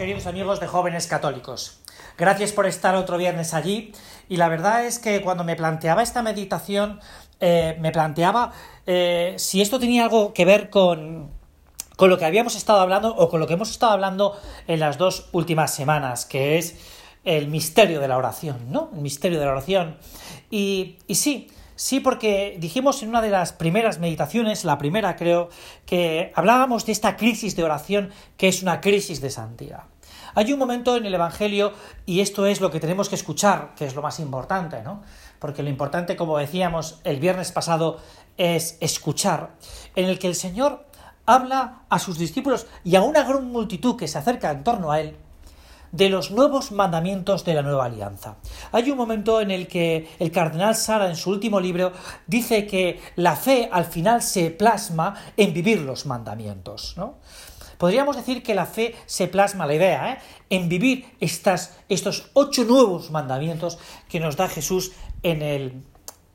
queridos amigos de jóvenes católicos. Gracias por estar otro viernes allí. Y la verdad es que cuando me planteaba esta meditación, eh, me planteaba eh, si esto tenía algo que ver con, con lo que habíamos estado hablando o con lo que hemos estado hablando en las dos últimas semanas, que es el misterio de la oración, ¿no? El misterio de la oración. Y, y sí, Sí, porque dijimos en una de las primeras meditaciones, la primera creo, que hablábamos de esta crisis de oración que es una crisis de santidad. Hay un momento en el Evangelio, y esto es lo que tenemos que escuchar, que es lo más importante, ¿no? Porque lo importante, como decíamos el viernes pasado, es escuchar, en el que el Señor habla a sus discípulos y a una gran multitud que se acerca en torno a él, de los nuevos mandamientos de la nueva alianza. Hay un momento en el que el cardenal Sara en su último libro dice que la fe al final se plasma en vivir los mandamientos, ¿no? Podríamos decir que la fe se plasma, la idea, ¿eh? en vivir estas, estos ocho nuevos mandamientos que nos da Jesús en el,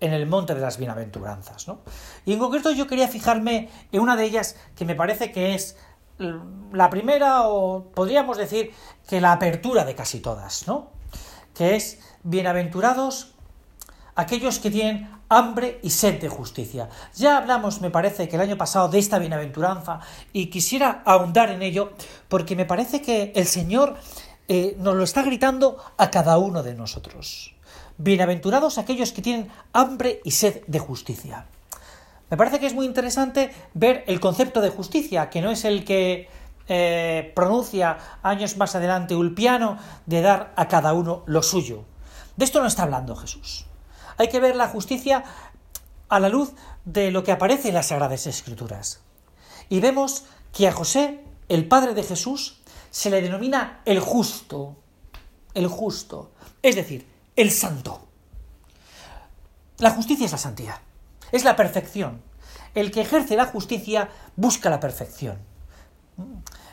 en el monte de las bienaventuranzas. ¿no? Y en concreto yo quería fijarme en una de ellas que me parece que es la primera, o podríamos decir que la apertura de casi todas, ¿no? Que es bienaventurados aquellos que tienen hambre y sed de justicia. Ya hablamos, me parece, que el año pasado de esta bienaventuranza y quisiera ahondar en ello porque me parece que el Señor eh, nos lo está gritando a cada uno de nosotros. Bienaventurados aquellos que tienen hambre y sed de justicia. Me parece que es muy interesante ver el concepto de justicia, que no es el que eh, pronuncia años más adelante Ulpiano de dar a cada uno lo suyo. De esto no está hablando Jesús. Hay que ver la justicia a la luz de lo que aparece en las Sagradas Escrituras. Y vemos que a José, el padre de Jesús, se le denomina el justo, el justo, es decir, el santo. La justicia es la santidad. Es la perfección. El que ejerce la justicia busca la perfección.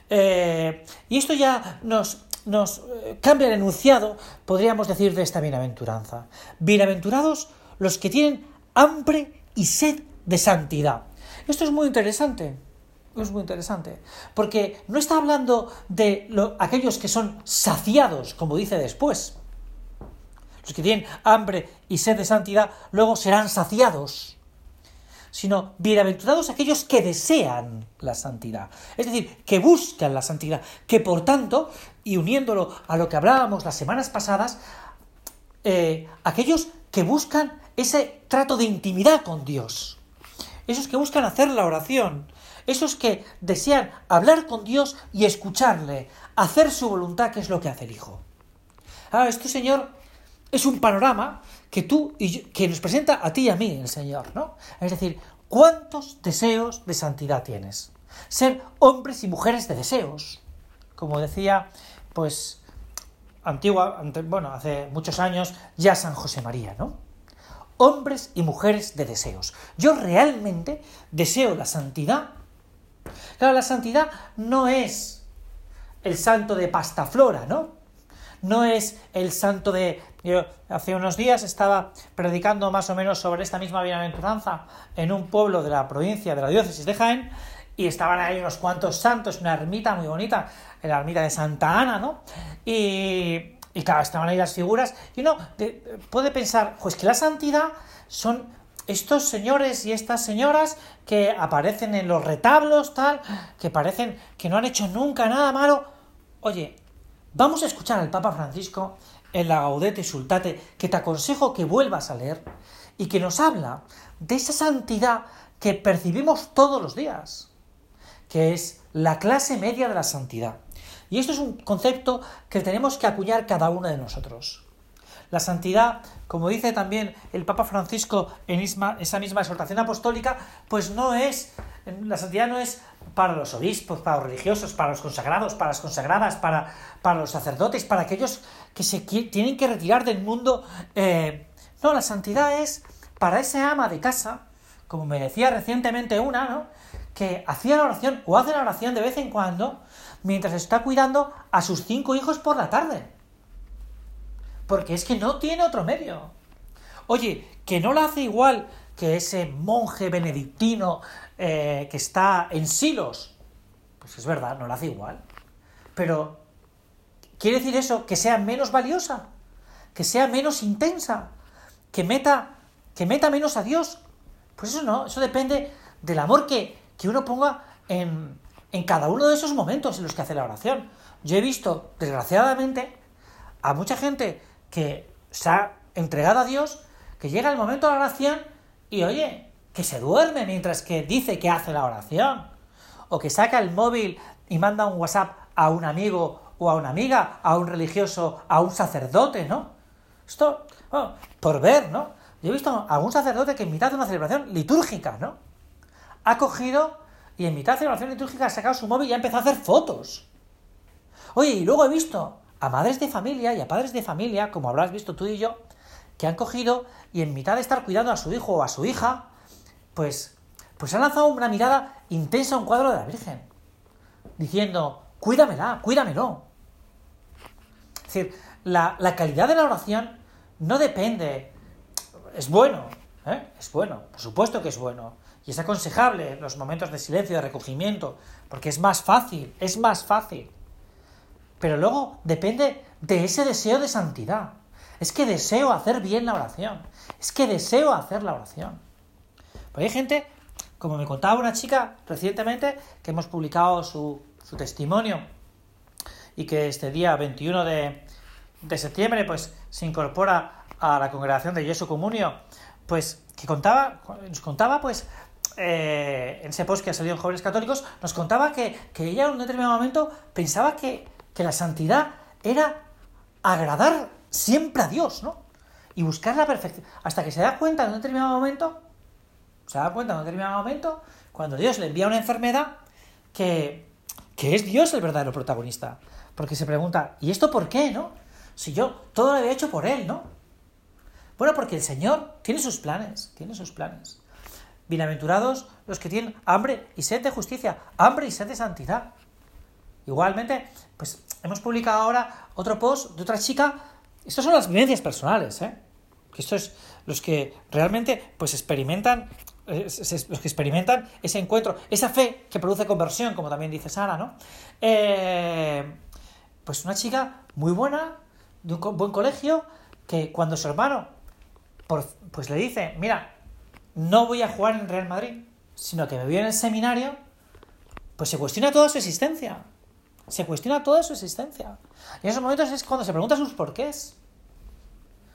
Eh, y esto ya nos, eh, cambia el enunciado, podríamos decir, de esta bienaventuranza. Bienaventurados los que tienen hambre y sed de santidad. Esto es muy interesante. Es muy interesante. Porque no está hablando de aquellos que son saciados, como dice después. Los que tienen hambre y sed de santidad luego serán saciados sino bienaventurados aquellos que desean la santidad, es decir, que buscan la santidad, que por tanto, y uniéndolo a lo que hablábamos las semanas pasadas, eh, aquellos que buscan ese trato de intimidad con Dios, esos que buscan hacer la oración, esos que desean hablar con Dios y escucharle, hacer su voluntad, que es lo que hace el Hijo. Ah, esto, Señor, es un panorama que tú y que nos presenta a ti y a mí el Señor, ¿no? Es decir, ¿cuántos deseos de santidad tienes? Ser hombres y mujeres de deseos. Como decía, pues, antigua, bueno, hace muchos años, ya San José María, ¿no? Hombres y mujeres de deseos. Yo realmente deseo la santidad. Claro, la santidad no es el santo de pastaflora, ¿no? No es el santo de... Yo hace unos días estaba predicando más o menos sobre esta misma bienaventuranza en un pueblo de la provincia de la diócesis de Jaén y estaban ahí unos cuantos santos, una ermita muy bonita, la ermita de Santa Ana, ¿no? Y, y claro, estaban ahí las figuras y uno puede pensar, pues que la santidad son estos señores y estas señoras que aparecen en los retablos, tal, que parecen que no han hecho nunca nada malo. Oye, Vamos a escuchar al Papa Francisco en la Gaudete Sultate, que te aconsejo que vuelvas a leer, y que nos habla de esa santidad que percibimos todos los días, que es la clase media de la santidad. Y esto es un concepto que tenemos que acuñar cada uno de nosotros. La santidad, como dice también el Papa Francisco en esa misma exhortación apostólica, pues no es, la santidad no es para los obispos, para los religiosos, para los consagrados, para las consagradas, para, para los sacerdotes, para aquellos que se tienen que retirar del mundo. Eh, no, la santidad es para ese ama de casa, como me decía recientemente una, ¿no? que hacía la oración o hace la oración de vez en cuando mientras está cuidando a sus cinco hijos por la tarde. Porque es que no tiene otro medio. Oye, que no la hace igual que ese monje benedictino eh, que está en Silos. Pues es verdad, no lo hace igual. Pero ¿Quiere decir eso que sea menos valiosa? ¿Que sea menos intensa? ¿Que meta, que meta menos a Dios? Pues eso no, eso depende del amor que, que uno ponga en, en cada uno de esos momentos en los que hace la oración. Yo he visto, desgraciadamente, a mucha gente que se ha entregado a Dios, que llega el momento de la oración y oye, que se duerme mientras que dice que hace la oración. O que saca el móvil y manda un WhatsApp a un amigo o a una amiga, a un religioso, a un sacerdote, ¿no? Esto, oh, por ver, ¿no? Yo he visto a un sacerdote que en mitad de una celebración litúrgica, ¿no? Ha cogido y en mitad de celebración litúrgica ha sacado su móvil y ha empezado a hacer fotos. Oye, y luego he visto a madres de familia y a padres de familia, como habrás visto tú y yo, que han cogido y en mitad de estar cuidando a su hijo o a su hija, pues, pues han lanzado una mirada intensa a un cuadro de la Virgen, diciendo, cuídamela, cuídamelo. Es decir, la, calidad de la oración no depende, es bueno, ¿eh? es bueno, por supuesto que es bueno, y es aconsejable los momentos de silencio, de recogimiento, porque es más fácil, es más fácil. Pero luego depende de ese deseo de santidad. Es que deseo hacer bien la oración. Es que deseo hacer la oración. Pues hay gente, como me contaba una chica recientemente, que hemos publicado su, su testimonio y que este día 21 de, septiembre pues se incorpora a la congregación de Jesu Comunio, pues que contaba, nos contaba pues eh, en ese post que ha salido en Jóvenes Católicos, nos contaba que, ella en un determinado momento pensaba que, que, la santidad era agradar siempre a Dios, ¿no? Y buscar la perfección. Hasta que se da cuenta en un determinado momento, se da cuenta en un determinado momento, cuando Dios le envía una enfermedad, que, que es Dios el verdadero protagonista. Porque se pregunta, ¿y esto por qué, no? Si yo todo lo había hecho por Él, ¿no? Bueno, porque el Señor tiene sus planes, tiene sus planes. Bienaventurados los que tienen hambre y sed de justicia, hambre y sed de santidad. Igualmente, pues hemos publicado ahora otro post de otra chica. Estas son las vivencias personales, ¿eh? Esto es los que realmente pues experimentan los que experimentan ese encuentro, esa fe que produce conversión, como también dice Sara, ¿no? Eh, pues una chica muy buena, de un buen colegio, que cuando su hermano pues le dice, mira, no voy a jugar en Real Madrid, sino que me voy en el seminario, pues se cuestiona toda su existencia. Se cuestiona toda su existencia. Y en esos momentos es cuando se pregunta sus porqués.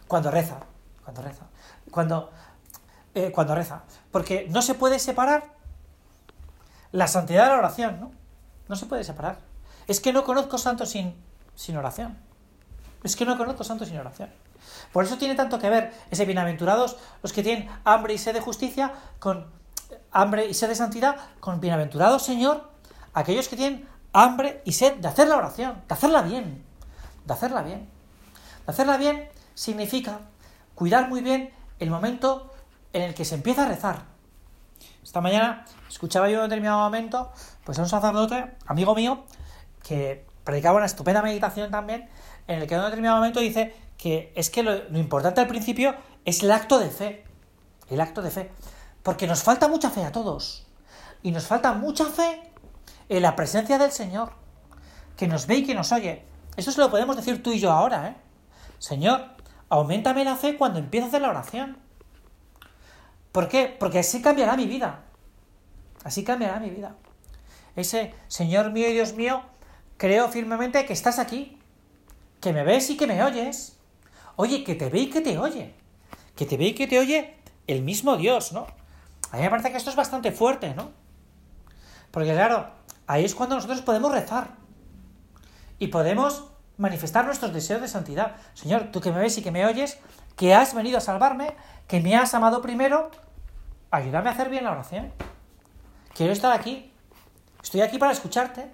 Cuando reza, cuando reza. Cuando, eh, cuando reza. Porque no se puede separar la santidad de la oración, ¿no? No se puede separar. Es que no conozco santos sin, sin oración. Es que no conozco santos sin oración. Por eso tiene tanto que ver ese bienaventurados los que tienen hambre y sed de justicia con hambre y sed de santidad con bienaventurados Señor aquellos que tienen hambre y sed de hacer la oración, de hacerla bien, de hacerla bien. De hacerla bien significa cuidar muy bien el momento en el que se empieza a rezar. Esta mañana escuchaba yo en un determinado momento pues a un sacerdote, amigo mío, que predicaba una estupenda meditación también, en el que en un determinado momento dice que es que lo, importante al principio es el acto de fe. El acto de fe. Porque nos falta mucha fe a todos. Y nos falta mucha fe en la presencia del Señor, que nos ve y que nos oye. Eso se lo podemos decir tú y yo ahora, ¿eh? Señor, aumentame la fe cuando empiezo a hacer la oración. ¿Por qué? Porque así cambiará mi vida. Así cambiará mi vida. Ese Señor mío y Dios mío, creo firmemente que estás aquí, que me ves y que me oyes. Oye, que te ve y que te oye. Que te ve y que te oye el mismo Dios, ¿no? A mí me parece que esto es bastante fuerte, ¿no? Porque claro, ahí es cuando nosotros podemos rezar. Y podemos manifestar nuestros deseos de santidad. Señor, tú que me ves y que me oyes, que has venido a salvarme, que me has amado primero, ayúdame a hacer bien la oración. Quiero estar aquí. Estoy aquí para escucharte.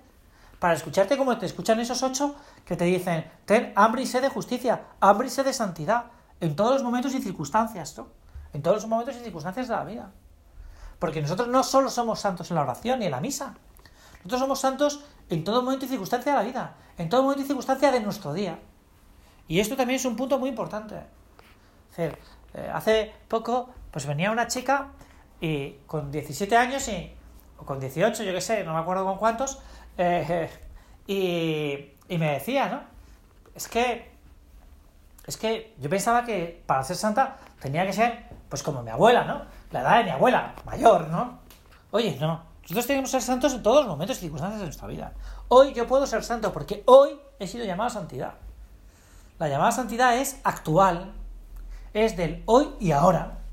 Para escucharte como te escuchan esos ocho que te dicen, ten hambre y sed de justicia, hambre y sed de santidad, en todos los momentos y circunstancias, ¿no? En todos los momentos y circunstancias de la vida. Porque nosotros no solo somos santos en la oración y en la misa, nosotros somos santos en todo momento y circunstancia de la vida, en todo momento y circunstancia de nuestro día. Y esto también es un punto muy importante. Eh, hace poco, pues venía una chica y con 17 años y, o con 18, yo qué sé, no me acuerdo con cuántos, eh, y, y me decía, ¿no? es que, es que yo pensaba que para ser santa tenía que ser, pues como mi abuela, ¿no? La edad de mi abuela, mayor, ¿no? Oye, no. Nosotros tenemos que ser santos en todos los momentos y circunstancias de nuestra vida. Hoy yo puedo ser santo porque hoy he sido llamado a santidad. La llamada santidad es actual, es del hoy y ahora.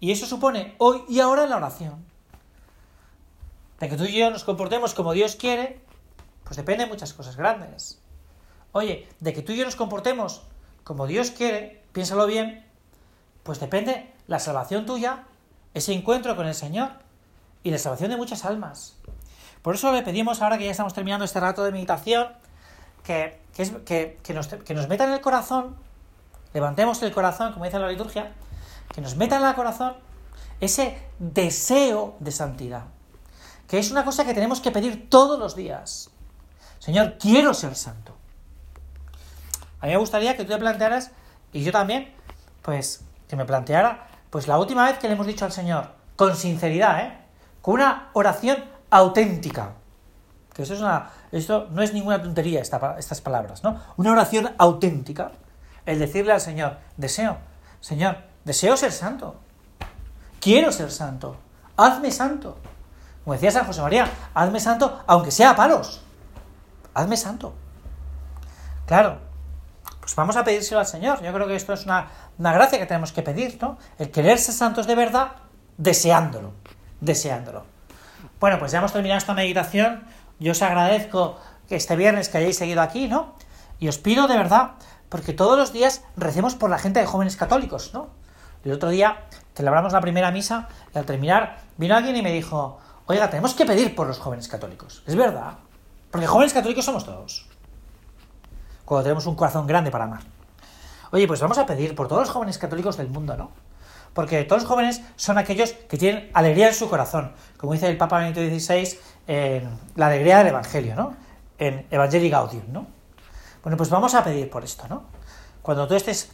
Y eso supone hoy y ahora en la oración. De que tú y yo nos comportemos como Dios quiere, pues depende de muchas cosas grandes. Oye, de que tú y yo nos comportemos como Dios quiere, piénsalo bien, pues depende la salvación tuya, ese encuentro con el Señor y la salvación de muchas almas. Por eso le pedimos, ahora que ya estamos terminando este rato de meditación, que, que, nos, que nos meta en el corazón, levantemos el corazón, como dice la liturgia, que nos meta en el corazón ese deseo de santidad, que es una cosa que tenemos que pedir todos los días. Señor, quiero ser santo. A mí me gustaría que tú te plantearas, y yo también, pues, que me planteara, pues la última vez que le hemos dicho al Señor, con sinceridad, ¿eh? con una oración auténtica. Que eso es una, esto no es ninguna tontería estas palabras, ¿no? Una oración auténtica. El decirle al Señor, deseo, Señor, deseo ser santo. Quiero ser santo. Hazme santo. Como decía San José María, hazme santo aunque sea a palos. Hazme santo. Claro, pues vamos a pedírselo al Señor. Yo creo que esto es una, una gracia que tenemos que pedir, ¿no? El querer ser santos de verdad, deseándolo. Deseándolo. Bueno, pues ya hemos terminado esta meditación. Yo os agradezco que este viernes que hayáis seguido aquí, ¿no? Y os pido de verdad, porque todos los días recemos por la gente de jóvenes católicos, ¿no? El otro día celebramos la primera misa y al terminar vino alguien y me dijo, oiga, tenemos que pedir por los jóvenes católicos. Es verdad, porque jóvenes católicos somos todos. Cuando tenemos un corazón grande para amar. Oye, pues vamos a pedir por todos los jóvenes católicos del mundo, ¿no? Porque todos los jóvenes son aquellos que tienen alegría en su corazón, como dice el Papa Benito XVI en la alegría del Evangelio, ¿no? En Evangelii Gaudium, ¿no? Bueno, pues vamos a pedir por esto, ¿no? Cuando tú estés,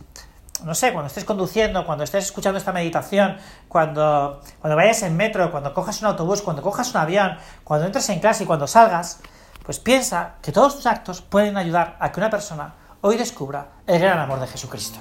no sé, cuando estés conduciendo, cuando estés escuchando esta meditación, cuando, cuando vayas en metro, cuando cojas un autobús, cuando cojas un avión, cuando entres en clase y cuando salgas, pues piensa que todos tus actos pueden ayudar a que una persona hoy descubra el gran amor de Jesucristo.